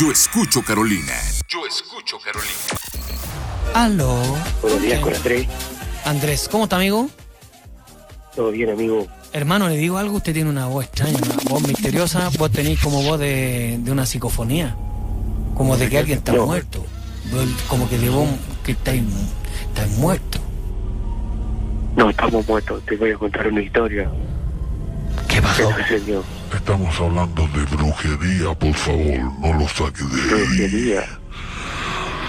Yo escucho Carolina. Yo escucho Carolina. Aló. Buenos días con Andrés. Andrés, ¿cómo está, amigo? Todo bien, amigo. Hermano, le digo algo, usted tiene una voz extraña, una voz misteriosa, vos tenéis como voz de, de una psicofonía, como de que alguien está No. muerto, como que de vos que estáis, estáis muerto. No, estamos muertos. Te voy a contar una historia. ¿Qué ¿Qué pasó? sucedió? Estamos hablando de brujería, por favor, no lo saque de ahí. Brujería.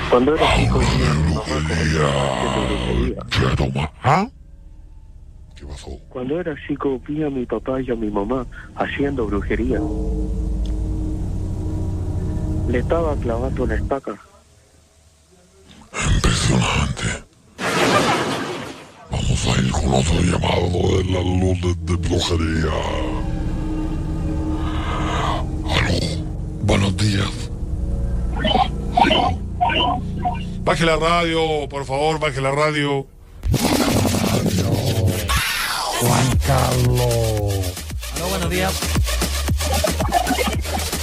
Cuando era Habla de brujería. más. ¿Ah? ¿Qué pasó? Cuando era chico, vi a mi papá y a mi mamá haciendo brujería. Le estaba clavando una estaca. Impresionante. Vamos a ir con otro llamado de la luz de, de brujería. Buenos días. Baje la radio, por favor, baje la radio. Juan Carlos. Aló, buenos días.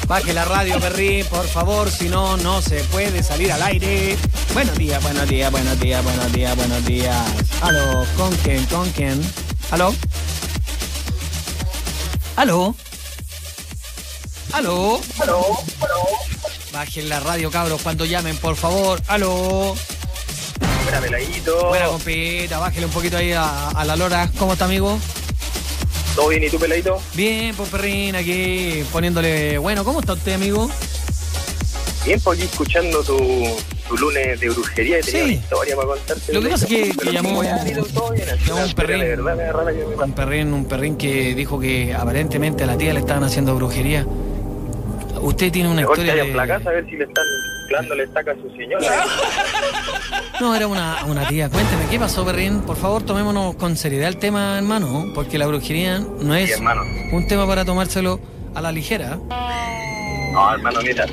Baje la radio, Perrín, por favor, si no, no se puede salir al aire. Buenos días, buenos días, buenos días, buenos días, buenos días. Aló, ¿con quién, con quién? Aló. Aló. Aló. Aló. Bajen la radio, cabros, cuando llamen, por favor. Aló. Buena peladito. Buena compita, bájele un poquito ahí a, a la lora. ¿Cómo está, amigo? ¿Todo bien y tú, peladito? Bien, pues perrín, aquí poniéndole. Bueno, ¿cómo está usted, amigo? Bien, por aquí escuchando tu, tu lunes de brujería y tenía Sí. una historia para contarte. Lo que pasa es que- que llamó- llamó la un perrín. Verdad, Un perrín, un perrín que dijo que aparentemente a la tía le estaban haciendo brujería. Usted tiene una que historia en la de... casa a ver si le están clándole estaca a su señora. No, era una, una tía. Cuénteme, ¿qué pasó, perrín? Por favor, tomémonos con seriedad el tema, hermano, porque la brujería no Sí, es hermano. un tema para tomárselo a la ligera. No, hermano, mira.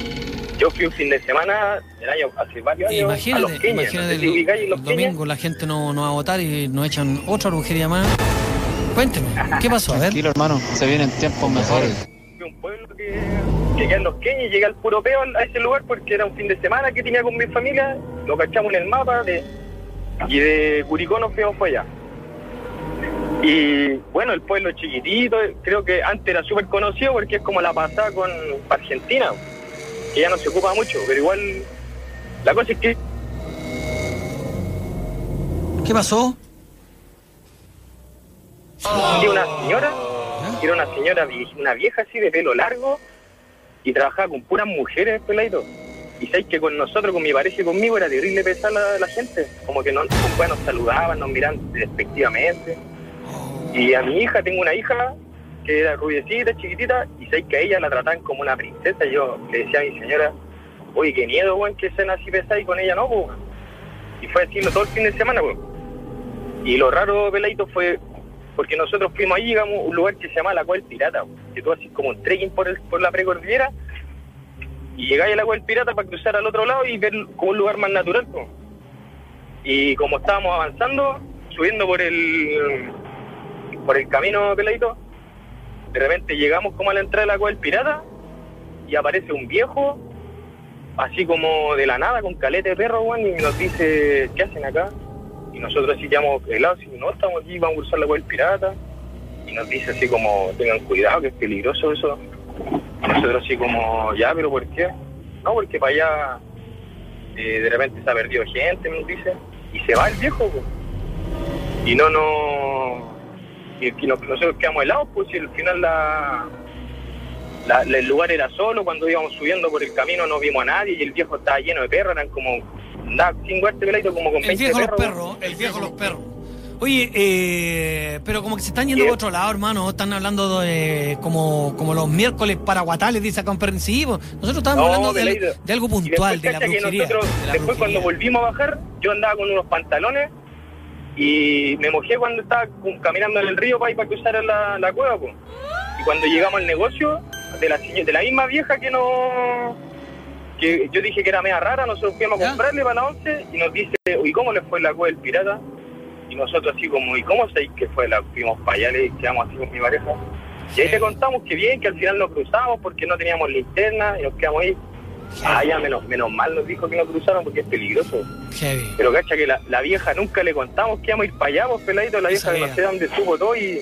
Yo fui un fin de semana, el año, hace varios años, a los Imagínate, Queñes. imagínate no sé el, domingo la gente no, no va a votar y nos echan otra brujería más. Cuénteme, ¿qué pasó? A ver. Tranquilo, hermano, se vienen tiempos mejores. Un pueblo que llegué a los Queñes, llegué al puro peo a ese lugar porque era un fin de semana que tenía con mi familia, lo cachamos en el mapa de, y de Curicó nos fuimos para allá. Y bueno, el pueblo chiquitito, creo que antes era súper conocido porque es como la pasada con Argentina, que ya no se ocupa mucho, pero igual la cosa es que ¿Qué pasó? vi una señora, era una señora, una vieja así de pelo largo y trabajaba con puras mujeres, peladito. Y sabéis que con nosotros, con mi pareja y conmigo, era terrible pesar la, la gente. Como que no, pues, nos saludaban, nos miraban despectivamente. Y a mi hija, tengo una hija que era rubiecita, chiquitita, y sabéis que a ella la trataban como una princesa. Y yo le decía a mi señora, oye, qué miedo, weón, que sean así pesadas y con ella no, pues. Y fue así todo el fin de semana, pues. Y lo raro, peladito, fue porque nosotros fuimos ahí, llegamos a un lugar que se llama la del Pirata, que tú haces como un trekking por, el, por la precordillera y llegáis a la Cueva del Pirata para cruzar al otro lado y ver como un lugar más natural. Y como estábamos avanzando, subiendo por el por el camino peladito, de repente llegamos como a la entrada de la del Pirata y aparece un viejo, así como de la nada, con caleta de perro, weón, y nos dice, ¿qué hacen acá? Y nosotros así quedamos helados, y no, estamos aquí, vamos a cruzar la cueva del pirata. Y nos dice así como, tengan cuidado, que es peligroso eso. Y nosotros así como, ya, pero ¿por qué? No, porque para allá eh, de repente se ha perdido gente, nos dice. Y se va el viejo, pues. Y no, no... Y, y nos- nosotros quedamos helados, pues, y al final la, la- la- el lugar era solo, cuando íbamos subiendo por el camino no vimos a nadie y el viejo estaba lleno de perros, eran como, andaba sin guarte peladito como con 20 El viejo los perros. el viejo los perros. Oye, eh, pero como que se están yendo por otro lado, hermano. Están hablando de como, como los miércoles para Guatales, dice acá un. Sí, pues, nosotros estábamos No, hablando de, algo puntual, de la brujería. nosotros, de la después cuando volvimos a bajar, yo andaba con unos pantalones y me mojé cuando estaba caminando en el río para ir para cruzar la, la cueva. po. Y cuando llegamos al negocio, de la, de la misma vieja que no... que yo dije que era media rara, nosotros fuimos a comprarle para la once y nos dice, ¿y cómo le fue la cueva del pirata? Y nosotros así como, ¿y cómo sabéis que fue la? Fuimos para allá, le quedamos así con mi pareja. Y ahí te contamos que bien, que al final nos cruzamos porque no teníamos linterna y nos quedamos ahí. Ah, ya, menos, menos mal nos dijo que no cruzaron porque es peligroso. Heavy. Pero cacha que la, la vieja nunca le contamos que íbamos a ir para allá, pues peladito, la vieja no sé dónde supo todo y,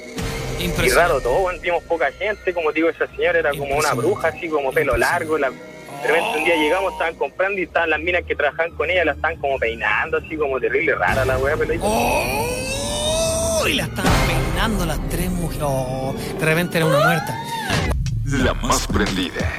y raro todo, bueno, vimos poca gente, como digo, esa señora era como una bruja, así como pelo largo, la, de repente un día llegamos, estaban comprando y estaban las minas que trabajaban con ella, la estaban como peinando, así como terrible rara la wea, peladito. ¡Oh! Y la estaban peinando las tres mujeres. Oh, de repente era una muerta. La más prendida.